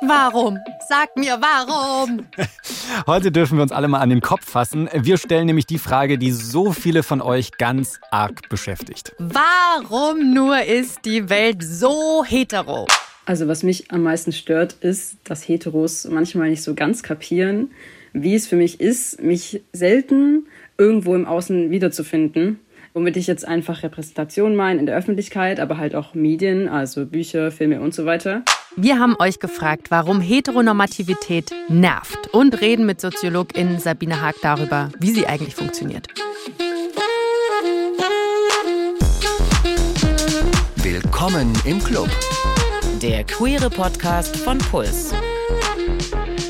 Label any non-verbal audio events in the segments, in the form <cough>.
Warum? Sag mir warum. <laughs> Heute dürfen wir uns alle mal an den Kopf fassen. Wir stellen nämlich die Frage, die so viele von euch ganz arg beschäftigt. Warum nur ist die Welt so hetero? Also was mich am meisten stört, ist, dass Heteros manchmal nicht so ganz kapieren, wie es für mich ist, mich selten irgendwo im Außen wiederzufinden. Womit ich jetzt einfach Repräsentation meine in der Öffentlichkeit, aber halt auch Medien, also Bücher, Filme und so weiter. Wir haben euch gefragt, warum Heteronormativität nervt und reden mit Soziologin Sabine Haag darüber, wie sie eigentlich funktioniert. Willkommen im Club. Der queere Podcast von Puls.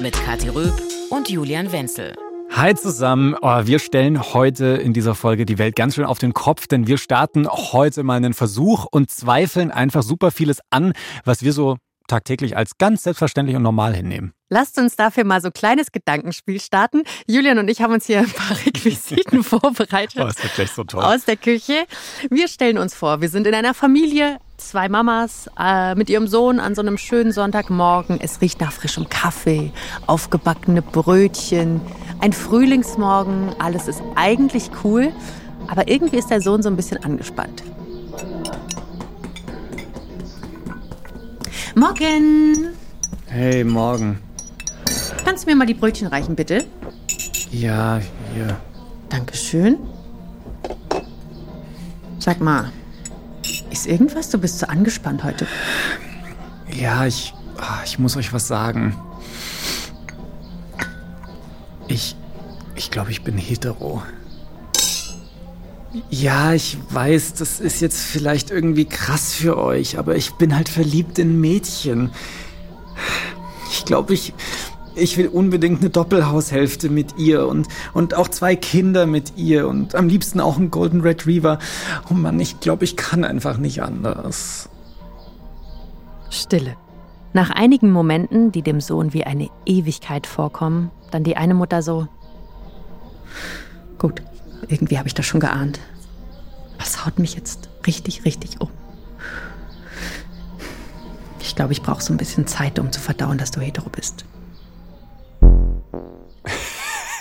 Mit Kathi Röb und Julian Wenzel. Hi zusammen. Oh, wir stellen heute in dieser Folge die Welt ganz schön auf den Kopf, denn wir starten heute mal einen Versuch und zweifeln einfach super vieles an, was wir so tagtäglich als ganz selbstverständlich und normal hinnehmen. Lasst uns dafür mal so ein kleines Gedankenspiel starten. Julian und ich haben uns hier ein paar <laughs> Requisiten vorbereitet. Oh, ist wirklich so toll. Aus der Küche. Wir stellen uns vor, wir sind in einer Familie, zwei Mamas äh, mit ihrem Sohn an so einem schönen Sonntagmorgen. Es riecht nach frischem Kaffee, aufgebackene Brötchen, ein Frühlingsmorgen. Alles ist eigentlich cool, aber irgendwie ist der Sohn so ein bisschen angespannt. Morgen! Hey, morgen. Kannst du mir mal die Brötchen reichen, bitte? Ja, hier. Dankeschön. Sag mal, ist irgendwas? Du bist so angespannt heute. Ja, ich, ah, ich muss euch was sagen. Ich, ich glaube, ich bin hetero. Ja, ich weiß, das ist jetzt vielleicht irgendwie krass für euch, aber ich bin halt verliebt in Mädchen. Ich glaube, ich, ich will unbedingt eine Doppelhaushälfte mit ihr und, und auch zwei Kinder mit ihr und am liebsten auch einen Golden Retriever. Oh Mann, ich glaube, ich kann einfach nicht anders. Stille. Nach einigen Momenten, die dem Sohn wie eine Ewigkeit vorkommen, dann die eine Mutter so. Gut, irgendwie habe ich das schon geahnt. Was haut mich jetzt richtig, richtig um? Ich glaube, ich brauche so ein bisschen Zeit, um zu verdauen, dass du hetero bist.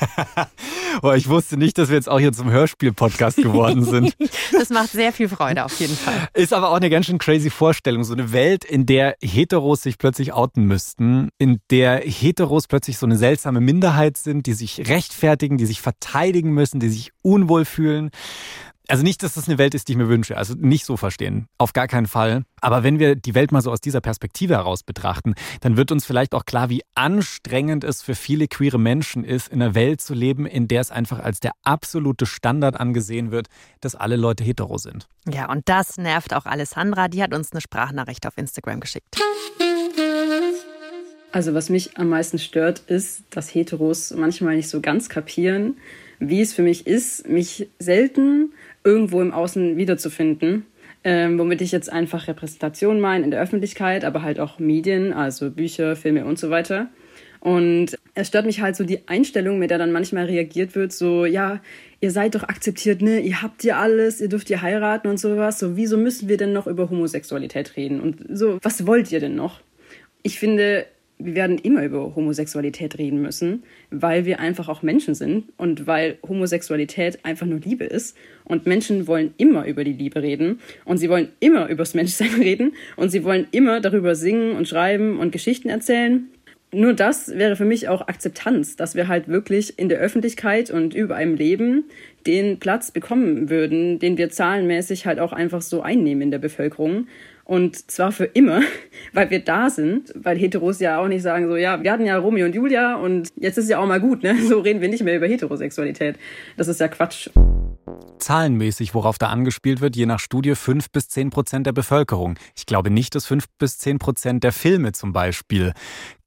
<laughs> Boah, ich wusste nicht, dass wir jetzt auch hier zum Hörspiel-Podcast geworden sind. <laughs> das macht sehr viel Freude auf jeden Fall. Ist aber auch eine ganz schön crazy Vorstellung. So eine Welt, in der Heteros sich plötzlich outen müssten, in der Heteros plötzlich so eine seltsame Minderheit sind, die sich rechtfertigen, die sich verteidigen müssen, die sich unwohl fühlen. Also nicht, dass das eine Welt ist, die ich mir wünsche. Also nicht so verstehen. Auf gar keinen Fall. Aber wenn wir die Welt mal so aus dieser Perspektive heraus betrachten, dann wird uns vielleicht auch klar, wie anstrengend es für viele queere Menschen ist, in einer Welt zu leben, in der es einfach als der absolute Standard angesehen wird, dass alle Leute hetero sind. Ja, und das nervt auch Alessandra. Die hat uns eine Sprachnachricht auf Instagram geschickt. Also was mich am meisten stört, ist, dass Heteros manchmal nicht so ganz kapieren, wie es für mich ist, mich selten irgendwo im Außen wiederzufinden. Ähm, womit ich jetzt einfach Repräsentation meine in der Öffentlichkeit, aber halt auch Medien, also Bücher, Filme und so weiter. Und es stört mich halt so die Einstellung, mit der dann manchmal reagiert wird, so, ja, ihr seid doch akzeptiert, ne, ihr habt ja alles, ihr dürft ja heiraten und sowas, so, wieso müssen wir denn noch über Homosexualität reden? Und so, was wollt ihr denn noch? Ich finde, wir werden immer über Homosexualität reden müssen, weil wir einfach auch Menschen sind und weil Homosexualität einfach nur Liebe ist. Und Menschen wollen immer über die Liebe reden und sie wollen immer übers Menschsein <laughs> reden und sie wollen immer darüber singen und schreiben und Geschichten erzählen. Nur das wäre für mich auch Akzeptanz, dass wir halt wirklich in der Öffentlichkeit und überall im Leben den Platz bekommen würden, den wir zahlenmäßig halt auch einfach so einnehmen in der Bevölkerung. Und zwar für immer, <laughs> weil wir da sind, weil Heteros ja auch nicht sagen so, ja, wir hatten ja Romeo und Julia und jetzt ist ja auch mal gut, ne? <laughs> So reden wir nicht mehr über Heterosexualität. Das ist ja Quatsch. Zahlenmäßig, worauf da angespielt wird, je nach Studie fünf bis zehn Prozent der Bevölkerung. Ich glaube nicht, dass fünf bis zehn Prozent der Filme zum Beispiel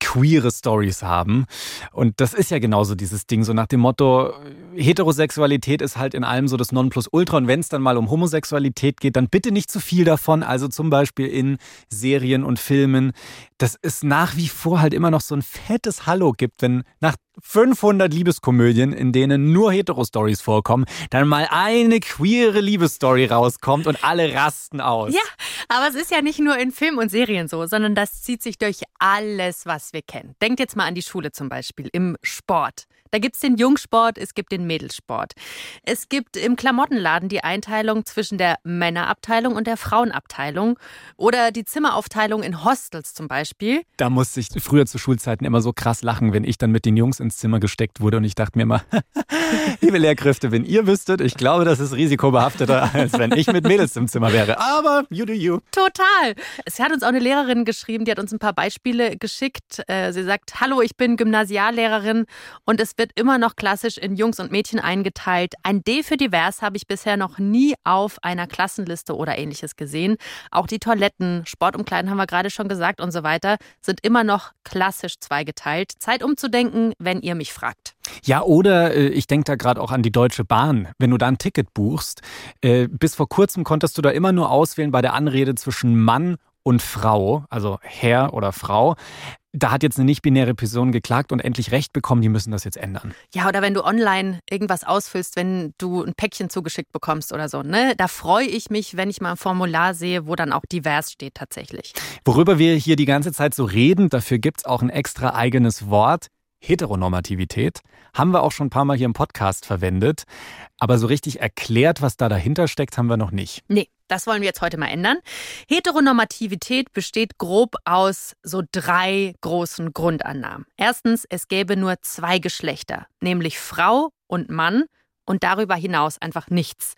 queere Stories haben. Und das ist ja genauso dieses Ding, so nach dem Motto, Heterosexualität ist halt in allem so das Nonplusultra. Und wenn es dann mal um Homosexualität geht, dann bitte nicht zu viel davon. Also zum Beispiel in Serien und Filmen, dass es nach wie vor halt immer noch so ein fettes Hallo gibt, wenn nach 500 Liebeskomödien, in denen nur Hetero-Stories vorkommen, dann mal eine queere Liebesstory rauskommt und alle rasten aus. Ja, aber es ist ja nicht nur in Filmen und Serien so, sondern das zieht sich durch alles, was wir kennen. Denkt jetzt mal an die Schule zum Beispiel, im Sport. Da gibt es den Jungsport, es gibt den Mädelsport. Es gibt im Klamottenladen die Einteilung zwischen der Männerabteilung und der Frauenabteilung oder die Zimmeraufteilung in Hostels zum Beispiel. Da musste ich früher zu Schulzeiten immer so krass lachen, wenn ich dann mit den Jungs ins Zimmer gesteckt wurde und ich dachte mir immer, <laughs> liebe Lehrkräfte, wenn ihr wüsstet, ich glaube, das ist risikobehafteter, als wenn ich mit Mädels im Zimmer wäre. Aber you do you. Total. Es hat uns auch eine Lehrerin geschrieben, die hat uns ein paar Beispiele geschickt. Äh, sie sagt, hallo, ich bin Gymnasiallehrerin und es wird immer noch klassisch in Jungs und Mädchen eingeteilt. Ein D für divers habe ich bisher noch nie auf einer Klassenliste oder ähnliches gesehen. Auch die Toiletten, Sportumkleiden haben wir gerade schon gesagt und so weiter, sind immer noch klassisch zweigeteilt. Zeit umzudenken, wenn ihr mich fragt. Ja, oder äh, ich denke da gerade auch an die Deutsche Bahn. Wenn du da ein Ticket buchst, äh, bis vor kurzem konntest du da immer nur auswählen bei der Anrede zwischen Mann und Frau, also Herr oder Frau. Da hat jetzt eine nicht-binäre Person geklagt und endlich Recht bekommen, die müssen das jetzt ändern. Ja, oder wenn du online irgendwas ausfüllst, wenn du ein Päckchen zugeschickt bekommst oder so, ne? Da freue ich mich, wenn ich mal ein Formular sehe, wo dann auch divers steht tatsächlich. Worüber wir hier die ganze Zeit so reden, dafür gibt es auch ein extra eigenes Wort. Heteronormativität haben wir auch schon ein paar Mal hier im Podcast verwendet, aber so richtig erklärt, was da dahinter steckt, haben wir noch nicht. Nee, das wollen wir jetzt heute mal ändern. Heteronormativität besteht grob aus so drei großen Grundannahmen. Erstens, es gäbe nur zwei Geschlechter, nämlich Frau und Mann und darüber hinaus einfach nichts.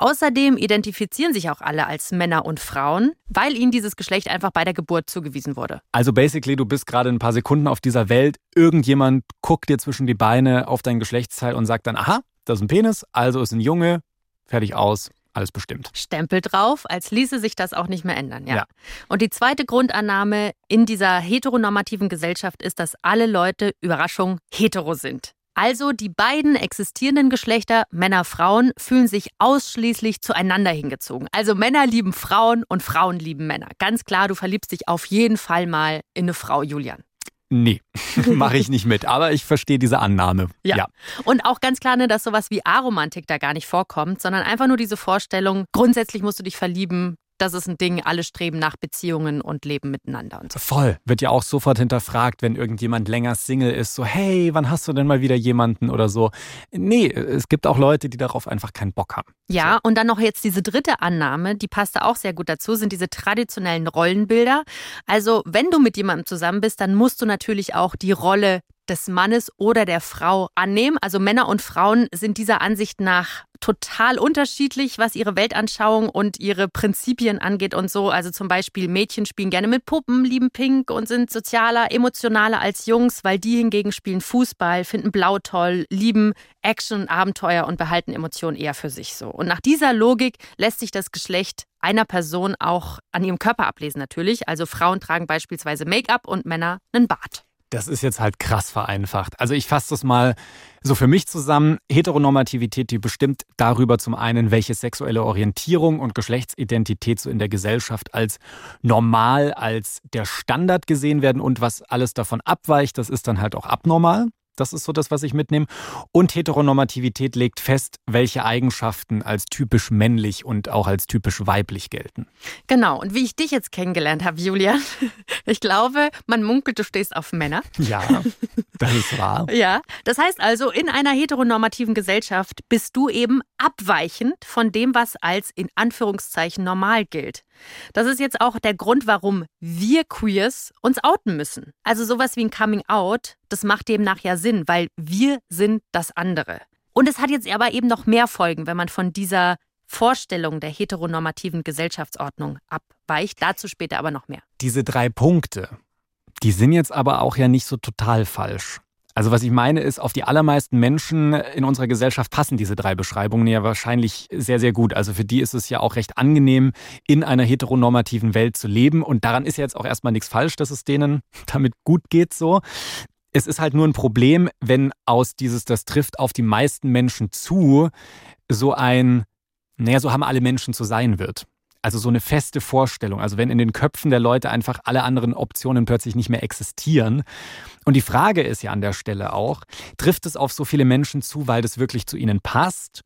Außerdem identifizieren sich auch alle als Männer und Frauen, weil ihnen dieses Geschlecht einfach bei der Geburt zugewiesen wurde. Also basically, du bist gerade ein paar Sekunden auf dieser Welt, irgendjemand guckt dir zwischen die Beine auf dein Geschlechtsteil und sagt dann, aha, das ist ein Penis, also ist ein Junge, fertig aus, alles bestimmt. Stempel drauf, als ließe sich das auch nicht mehr ändern, ja. Ja. Und die zweite Grundannahme in dieser heteronormativen Gesellschaft ist, dass alle Leute, Überraschung, hetero sind. Also die beiden existierenden Geschlechter, Männer, Frauen, fühlen sich ausschließlich zueinander hingezogen. Also Männer lieben Frauen und Frauen lieben Männer. Ganz klar, du verliebst dich auf jeden Fall mal in eine Frau, Julian. Nee, <laughs> mache ich nicht mit, aber ich verstehe diese Annahme. Ja. Und auch ganz klar, ne, dass sowas wie Aromantik da gar nicht vorkommt, sondern einfach nur diese Vorstellung, grundsätzlich musst du dich verlieben, das ist ein Ding, alle streben nach Beziehungen und leben miteinander und so. Voll. Wird ja auch sofort hinterfragt, wenn irgendjemand länger Single ist. So, hey, wann hast du denn mal wieder jemanden oder so? Nee, es gibt auch Leute, die darauf einfach keinen Bock haben. Ja, und dann noch jetzt diese dritte Annahme, die passt da auch sehr gut dazu, sind diese traditionellen Rollenbilder. Also, wenn du mit jemandem zusammen bist, dann musst du natürlich auch die Rolle des Mannes oder der Frau annehmen. Also Männer und Frauen sind dieser Ansicht nach total unterschiedlich, was ihre Weltanschauung und ihre Prinzipien angeht und so. Also zum Beispiel Mädchen spielen gerne mit Puppen, lieben Pink und sind sozialer, emotionaler als Jungs, weil die hingegen spielen Fußball, finden Blau toll, lieben Action, Abenteuer und behalten Emotionen eher für sich so. Und nach dieser Logik lässt sich das Geschlecht einer Person auch an ihrem Körper ablesen natürlich. Also Frauen tragen beispielsweise Make-up und Männer einen Bart. Das ist jetzt halt krass vereinfacht. Also ich fasse das mal so für mich zusammen. Heteronormativität, die bestimmt darüber zum einen, welche sexuelle Orientierung und Geschlechtsidentität so in der Gesellschaft als normal, als der Standard gesehen werden und was alles davon abweicht, das ist dann halt auch abnormal. Das ist so das, was ich mitnehme. Und Heteronormativität legt fest, welche Eigenschaften als typisch männlich und auch als typisch weiblich gelten. Genau, und wie ich dich jetzt kennengelernt habe, Julian, <laughs> ich glaube, man munkelt, du stehst auf Männer. Ja, das ist wahr. <laughs> Ja, das heißt also, in einer heteronormativen Gesellschaft bist du eben abweichend von dem, was als in Anführungszeichen normal gilt. Das ist jetzt auch der Grund, warum wir Queers uns outen müssen. Also sowas wie ein Coming Out, das macht demnach ja Sinn, weil wir sind das andere. Und es hat jetzt aber eben noch mehr Folgen, wenn man von dieser Vorstellung der heteronormativen Gesellschaftsordnung abweicht. Dazu später aber noch mehr. Diese drei Punkte, die sind jetzt aber auch ja nicht so total falsch. Also was ich meine ist, auf die allermeisten Menschen in unserer Gesellschaft passen diese drei Beschreibungen ja wahrscheinlich sehr, sehr gut. Also für die ist es ja auch recht angenehm, in einer heteronormativen Welt zu leben. Und daran ist ja jetzt auch erstmal nichts falsch, dass es denen <laughs> damit gut geht so. Es ist halt nur ein Problem, wenn aus dieses, das trifft auf die meisten Menschen zu, so ein, naja, so haben alle Menschen zu sein wird. Also so eine feste Vorstellung. Also wenn in den Köpfen der Leute einfach alle anderen Optionen plötzlich nicht mehr existieren. Und die Frage ist ja an der Stelle auch, trifft es auf so viele Menschen zu, weil das wirklich zu ihnen passt?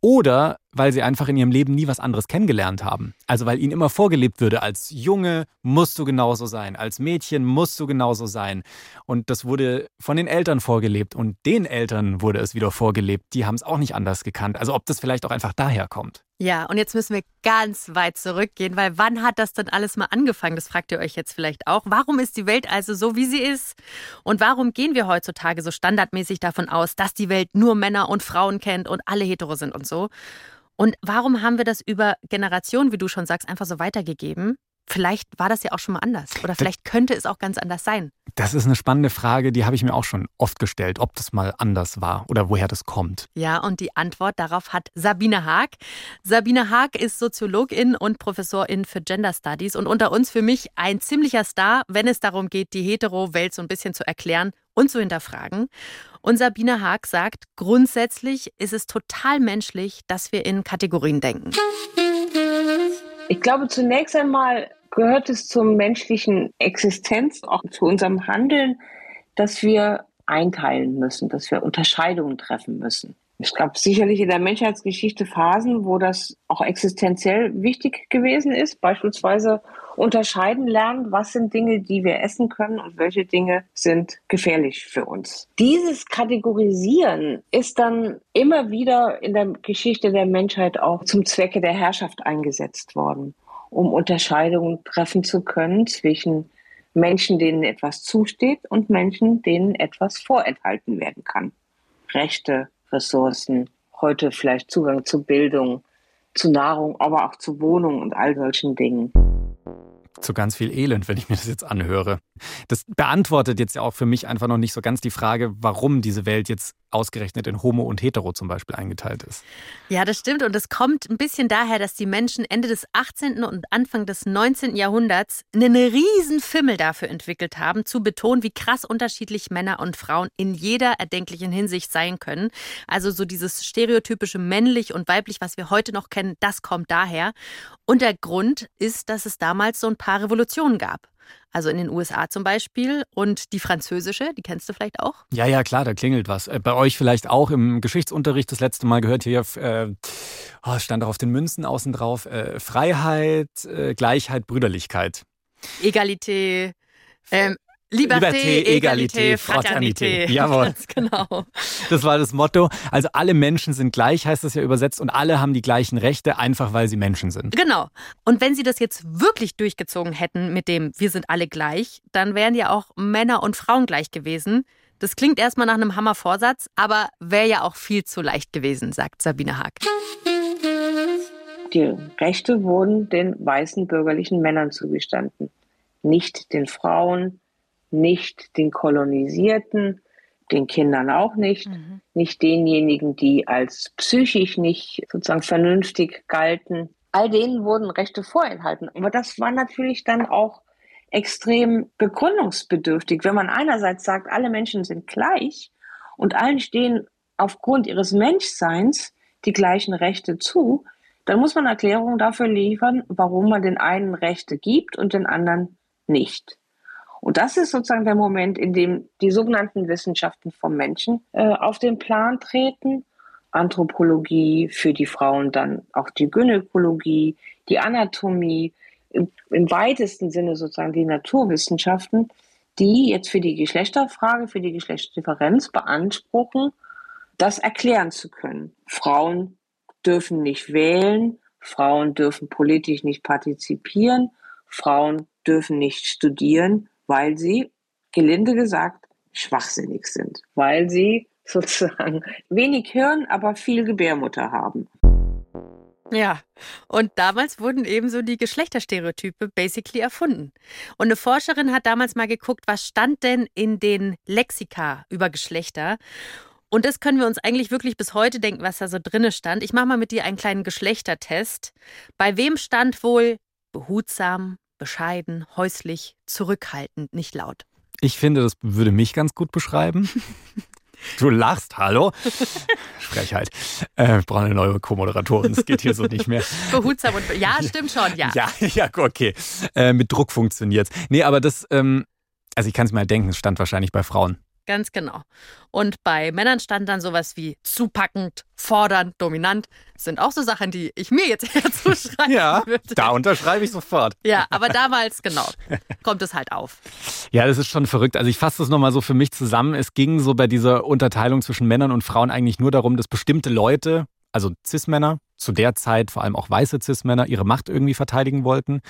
Oder weil sie einfach in ihrem Leben nie was anderes kennengelernt haben. Also weil ihnen immer vorgelebt würde, als Junge musst du genauso sein, als Mädchen musst du genauso sein. Und das wurde von den Eltern vorgelebt und den Eltern wurde es wieder vorgelebt. Die haben es auch nicht anders gekannt. Also ob das vielleicht auch einfach daher kommt. Ja, und jetzt müssen wir ganz weit zurückgehen, weil wann hat das denn alles mal angefangen? Das fragt ihr euch jetzt vielleicht auch. Warum ist die Welt also so, wie sie ist? Und warum gehen wir heutzutage so standardmäßig davon aus, dass die Welt nur Männer und Frauen kennt und alle hetero sind und so? Und warum haben wir das über Generationen, wie du schon sagst, einfach so weitergegeben? Vielleicht war das ja auch schon mal anders oder vielleicht könnte es auch ganz anders sein. Das ist eine spannende Frage, die habe ich mir auch schon oft gestellt, ob das mal anders war oder woher das kommt. Ja, und die Antwort darauf hat Sabine Haag. Sabine Haag ist Soziologin und Professorin für Gender Studies und unter uns für mich ein ziemlicher Star, wenn es darum geht, die Hetero-Welt so ein bisschen zu erklären und zu hinterfragen. Und Sabine Haag sagt, grundsätzlich ist es total menschlich, dass wir in Kategorien denken. Ich glaube, zunächst einmal gehört es zur menschlichen Existenz, auch zu unserem Handeln, dass wir einteilen müssen, dass wir Unterscheidungen treffen müssen. Es gab sicherlich in der Menschheitsgeschichte Phasen, wo das auch existenziell wichtig gewesen ist. Beispielsweise unterscheiden lernen, was sind Dinge, die wir essen können und welche Dinge sind gefährlich für uns. Dieses Kategorisieren ist dann immer wieder in der Geschichte der Menschheit auch zum Zwecke der Herrschaft eingesetzt worden, um Unterscheidungen treffen zu können zwischen Menschen, denen etwas zusteht und Menschen, denen etwas vorenthalten werden kann. Rechte, Ressourcen, heute vielleicht Zugang zu Bildung, zu Nahrung, aber auch zu Wohnung und all solchen Dingen zu ganz viel Elend, wenn ich mir das jetzt anhöre. Das beantwortet jetzt ja auch für mich einfach noch nicht so ganz die Frage, warum diese Welt jetzt ausgerechnet in Homo und Hetero zum Beispiel eingeteilt ist. Ja, das stimmt. Und es kommt ein bisschen daher, dass die Menschen Ende des 18. und Anfang des 19. Jahrhunderts einen riesen Fimmel dafür entwickelt haben, zu betonen, wie krass unterschiedlich Männer und Frauen in jeder erdenklichen Hinsicht sein können. Also so dieses stereotypische männlich und weiblich, was wir heute noch kennen, das kommt daher. Und der Grund ist, dass es damals so ein paar Revolutionen gab. Also in den USA zum Beispiel und die französische, die kennst du vielleicht auch? Ja, ja, klar, da klingelt was. Äh, bei euch vielleicht auch im Geschichtsunterricht das letzte Mal gehört hier, äh, oh, stand auch auf den Münzen außen drauf, äh, Freiheit, äh, Gleichheit, Brüderlichkeit. Egalité, ähm, Liberté, Egalité, Fraternité. <laughs> Jawohl. Ganz genau. Das war das Motto. Also alle Menschen sind gleich, heißt das ja übersetzt, und alle haben die gleichen Rechte, einfach weil sie Menschen sind. Genau. Und wenn sie das jetzt wirklich durchgezogen hätten mit dem Wir sind alle gleich, dann wären ja auch Männer und Frauen gleich gewesen. Das klingt erstmal nach einem Hammervorsatz, aber wäre ja auch viel zu leicht gewesen, sagt Sabine Haag. Die Rechte wurden den weißen bürgerlichen Männern zugestanden, nicht den Frauen, nicht den Kolonisierten, den Kindern auch nicht, mhm. nicht denjenigen, die als psychisch nicht sozusagen vernünftig galten. All denen wurden Rechte vorenthalten. Aber das war natürlich dann auch extrem begründungsbedürftig. Wenn man einerseits sagt, alle Menschen sind gleich und allen stehen aufgrund ihres Menschseins die gleichen Rechte zu, dann muss man Erklärungen dafür liefern, warum man den einen Rechte gibt und den anderen nicht. Und das ist sozusagen der Moment, in dem die sogenannten Wissenschaften vom Menschen äh, auf den Plan treten. Anthropologie, für die Frauen dann auch die Gynäkologie, die Anatomie, im, im weitesten Sinne sozusagen die Naturwissenschaften, die jetzt für die Geschlechterfrage, für die Geschlechtsdifferenz beanspruchen, das erklären zu können. Frauen dürfen nicht wählen, Frauen dürfen politisch nicht partizipieren, Frauen dürfen nicht studieren, weil sie, gelinde gesagt, schwachsinnig sind, weil sie <laughs> sozusagen wenig Hirn, aber viel Gebärmutter haben. Ja, und damals wurden ebenso die Geschlechterstereotype basically erfunden. Und eine Forscherin hat damals mal geguckt, was stand denn in den Lexika über Geschlechter. Und das können wir uns eigentlich wirklich bis heute denken, was da so drinne stand. Ich mache mal mit dir einen kleinen Geschlechtertest. Bei wem stand wohl behutsam, bescheiden, häuslich, zurückhaltend, nicht laut. Ich finde, das würde mich ganz gut beschreiben. <laughs> Du lachst, hallo? Frechheit. Äh, ich brauche eine neue Co-Moderatorin, das geht hier so nicht mehr. <laughs> Behutsam und. Ja, <laughs> stimmt schon, ja. Ja, ja, okay. Äh, mit Druck funktioniert Nee, aber das, ähm, also ich kann es mir halt denken, es stand wahrscheinlich bei Frauen. Ganz genau. Und bei Männern stand dann sowas wie zupackend, fordernd, dominant. Das sind auch so Sachen, die ich mir jetzt <laughs> eher zuschreiben ja, würde. Da unterschreibe ich sofort. Ja, aber damals, genau, kommt es halt auf. Ja, das ist schon verrückt. Also ich fasse das nochmal so für mich zusammen. Es ging so bei dieser Unterteilung zwischen Männern und Frauen eigentlich nur darum, dass bestimmte Leute, also Cis-Männer, zu der Zeit vor allem auch weiße Cis-Männer ihre Macht irgendwie verteidigen wollten.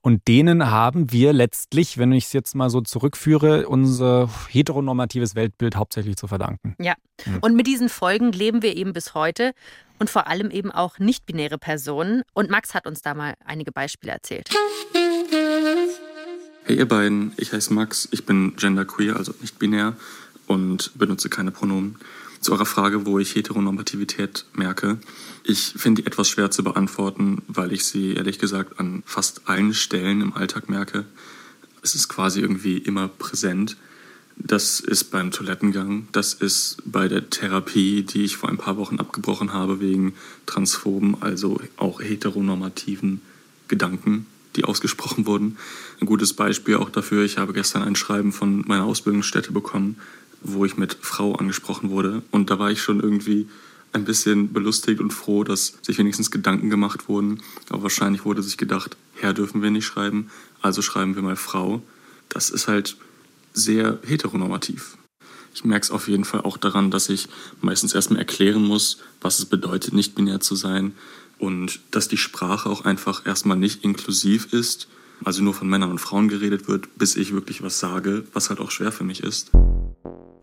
Und denen haben wir letztlich, wenn ich es jetzt mal so zurückführe, unser heteronormatives Weltbild hauptsächlich zu verdanken. Ja. Und mit diesen Folgen leben wir eben bis heute und vor allem eben auch nicht-binäre Personen. Und Max hat uns da mal einige Beispiele erzählt. Hey ihr beiden, ich heiße Max, ich bin genderqueer, also nicht binär und benutze keine Pronomen. Zu eurer Frage, wo ich Heteronormativität merke. Ich finde die etwas schwer zu beantworten, weil ich sie ehrlich gesagt an fast allen Stellen im Alltag merke. Es ist quasi irgendwie immer präsent. Das ist beim Toilettengang, das ist bei der Therapie, die ich vor ein paar Wochen abgebrochen habe wegen transphoben, also auch heteronormativen Gedanken, die ausgesprochen wurden. Ein gutes Beispiel auch dafür, ich habe gestern ein Schreiben von meiner Ausbildungsstätte bekommen, wo ich mit Frau angesprochen wurde. Und da war ich schon irgendwie ein bisschen belustigt und froh, dass sich wenigstens Gedanken gemacht wurden. Aber wahrscheinlich wurde sich gedacht, Herr dürfen wir nicht schreiben, also schreiben wir mal Frau. Das ist halt sehr heteronormativ. Ich merke es auf jeden Fall auch daran, dass ich meistens erstmal erklären muss, was es bedeutet, nicht binär zu sein und dass die Sprache auch einfach erstmal nicht inklusiv ist, also nur von Männern und Frauen geredet wird, bis ich wirklich was sage, was halt auch schwer für mich ist.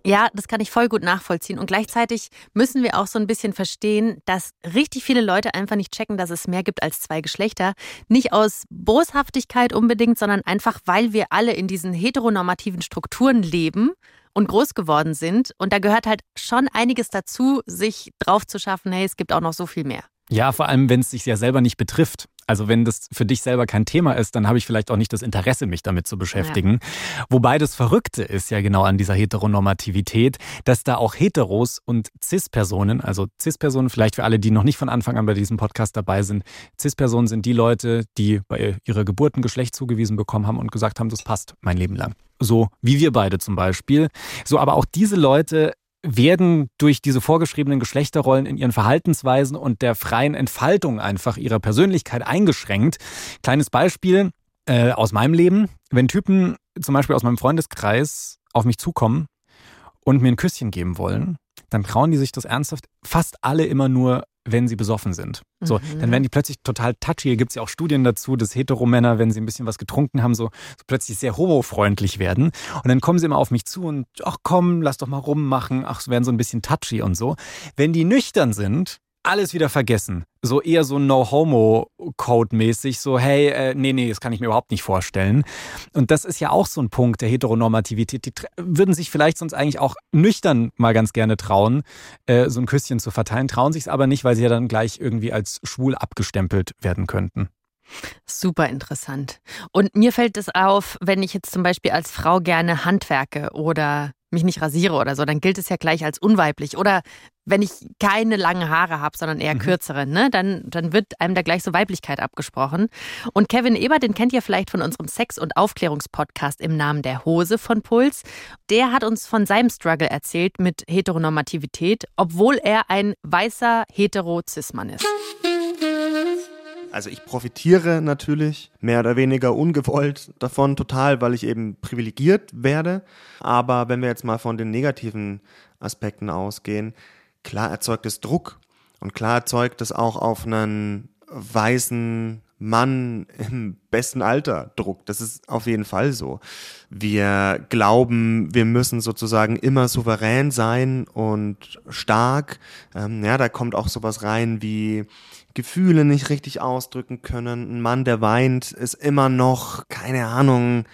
Ja, das kann ich voll gut nachvollziehen. Und gleichzeitig müssen wir auch so ein bisschen verstehen, dass richtig viele Leute einfach nicht checken, dass es mehr gibt als zwei Geschlechter. Nicht aus Boshaftigkeit unbedingt, sondern einfach, weil wir alle in diesen heteronormativen Strukturen leben und groß geworden sind. Und da gehört halt schon einiges dazu, sich drauf zu schaffen, hey, es gibt auch noch so viel mehr. Ja, vor allem, wenn es sich ja selber nicht betrifft. Also wenn das für dich selber kein Thema ist, dann habe ich vielleicht auch nicht das Interesse, mich damit zu beschäftigen. Ja. Wobei das Verrückte ist ja genau an dieser Heteronormativität, dass da auch Heteros und Cis-Personen, also Cis-Personen, vielleicht für alle, die noch nicht von Anfang an bei diesem Podcast dabei sind, Cis-Personen sind die Leute, die bei ihrer Geburt ein Geschlecht zugewiesen bekommen haben und gesagt haben, das passt mein Leben lang. So wie wir beide zum Beispiel. So, aber auch diese Leute werden durch diese vorgeschriebenen Geschlechterrollen in ihren Verhaltensweisen und der freien Entfaltung einfach ihrer Persönlichkeit eingeschränkt. Kleines Beispiel äh, aus meinem Leben. Wenn Typen zum Beispiel aus meinem Freundeskreis auf mich zukommen und mir ein Küsschen geben wollen, dann trauen die sich das ernsthaft fast alle immer nur wenn sie besoffen sind. So, mhm. dann werden die plötzlich total touchy. Hier gibt es ja auch Studien dazu, dass Heteromänner, wenn sie ein bisschen was getrunken haben, so, so plötzlich sehr homofreundlich werden. Und dann kommen sie immer auf mich zu und, ach komm, lass doch mal rummachen. Ach, werden so ein bisschen touchy und so. Wenn die nüchtern sind, alles wieder vergessen. So eher so No-Homo-Code-mäßig, so hey, äh, nee, nee, das kann ich mir überhaupt nicht vorstellen. Und das ist ja auch so ein Punkt der Heteronormativität. Die würden sich vielleicht sonst eigentlich auch nüchtern mal ganz gerne trauen, äh, so ein Küsschen zu verteilen, trauen sich es aber nicht, weil sie ja dann gleich irgendwie als schwul abgestempelt werden könnten. Super interessant. Und mir fällt es auf, wenn ich jetzt zum Beispiel als Frau gerne handwerke oder mich nicht rasiere oder so, dann gilt es ja gleich als unweiblich. Oder wenn ich keine langen Haare habe, sondern eher mhm. kürzere, ne, dann, dann wird einem da gleich so Weiblichkeit abgesprochen. Und Kevin Ebert, den kennt ihr vielleicht von unserem Sex- und Aufklärungspodcast im Namen der Hose von Puls. Der hat uns von seinem Struggle erzählt mit Heteronormativität, obwohl er ein weißer hetero-Cis-Mann ist. Also ich profitiere natürlich mehr oder weniger ungewollt davon total, weil ich eben privilegiert werde. Aber wenn wir jetzt mal von den negativen Aspekten ausgehen, klar erzeugt es Druck und klar erzeugt es auch auf einen weißen Mann im besten Alter Druck. Das ist auf jeden Fall so. Wir glauben, wir müssen sozusagen immer souverän sein und stark. Ähm, ja, da kommt auch sowas rein wie Gefühle nicht richtig ausdrücken können. Ein Mann, der weint, ist immer noch, keine Ahnung,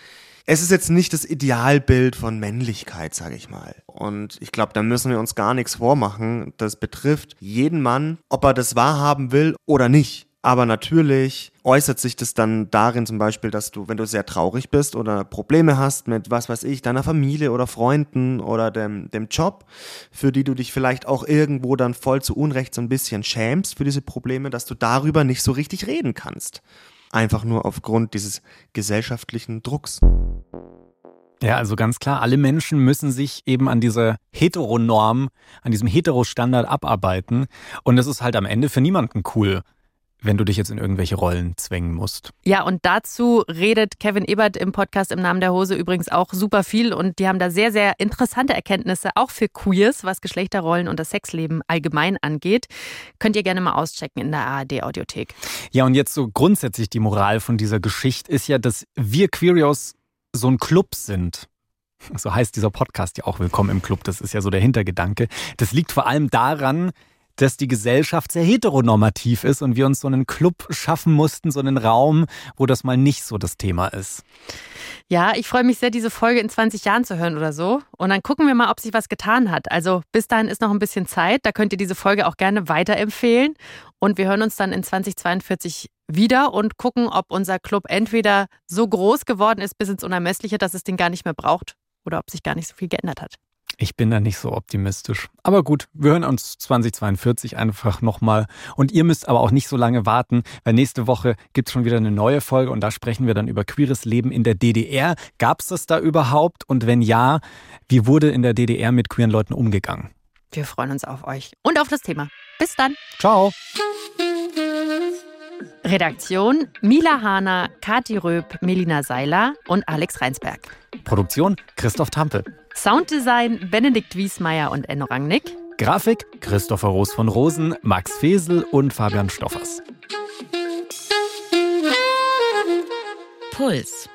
es ist jetzt nicht das Idealbild von Männlichkeit, sage ich mal. Und ich glaube, da müssen wir uns gar nichts vormachen. Das betrifft jeden Mann, ob er das wahrhaben will oder nicht. Aber natürlich äußert sich das dann darin zum Beispiel, dass du, wenn du sehr traurig bist oder Probleme hast mit, was weiß ich, deiner Familie oder Freunden oder dem, dem Job, für die du dich vielleicht auch irgendwo dann voll zu Unrecht so ein bisschen schämst für diese Probleme, dass du darüber nicht so richtig reden kannst. Einfach nur aufgrund dieses gesellschaftlichen Drucks. Ja, also ganz klar, alle Menschen müssen sich eben an dieser Heteronorm, an diesem Heterostandard abarbeiten. Und es ist halt am Ende für niemanden cool, wenn du dich jetzt in irgendwelche Rollen zwängen musst. Ja, und dazu redet Kevin Ebert im Podcast im Namen der Hose übrigens auch super viel und die haben da sehr, sehr interessante Erkenntnisse, auch für Queers, was Geschlechterrollen und das Sexleben allgemein angeht. Könnt ihr gerne mal auschecken in der ARD-Audiothek. Ja, und jetzt so grundsätzlich die Moral von dieser Geschichte ist ja, dass wir Queerios so ein Club sind. So heißt dieser Podcast ja auch Willkommen im Club. Das ist ja so der Hintergedanke. Das liegt vor allem daran, dass die Gesellschaft sehr heteronormativ ist und wir uns so einen Club schaffen mussten, so einen Raum, wo das mal nicht so das Thema ist. Ja, ich freue mich sehr, diese Folge in 20 Jahren zu hören oder so. Und dann gucken wir mal, ob sich was getan hat. Also bis dahin ist noch ein bisschen Zeit. Da könnt ihr diese Folge auch gerne weiterempfehlen. Und wir hören uns dann in 2042 wieder und gucken, ob unser Club entweder so groß geworden ist bis ins Unermessliche, dass es den gar nicht mehr braucht oder ob sich gar nicht so viel geändert hat. Ich bin da nicht so optimistisch. Aber gut, wir hören uns 2042 einfach nochmal. Und ihr müsst aber auch nicht so lange warten, weil nächste Woche gibt es schon wieder eine neue Folge und da sprechen wir dann über queeres Leben in der DDR. Gab es das da überhaupt? Und wenn ja, wie wurde in der DDR mit queeren Leuten umgegangen? Wir freuen uns auf euch und auf das Thema. Bis dann. Ciao. Redaktion Mila Hahner, Kati Röb, Melina Seiler und Alex Reinsberg. Produktion Christoph Tampe. Sounddesign Benedikt Wiesmeier und Enno Rangnick. Grafik Christopher Roos von Rosen, Max Fesel und Fabian Stoffers. Puls.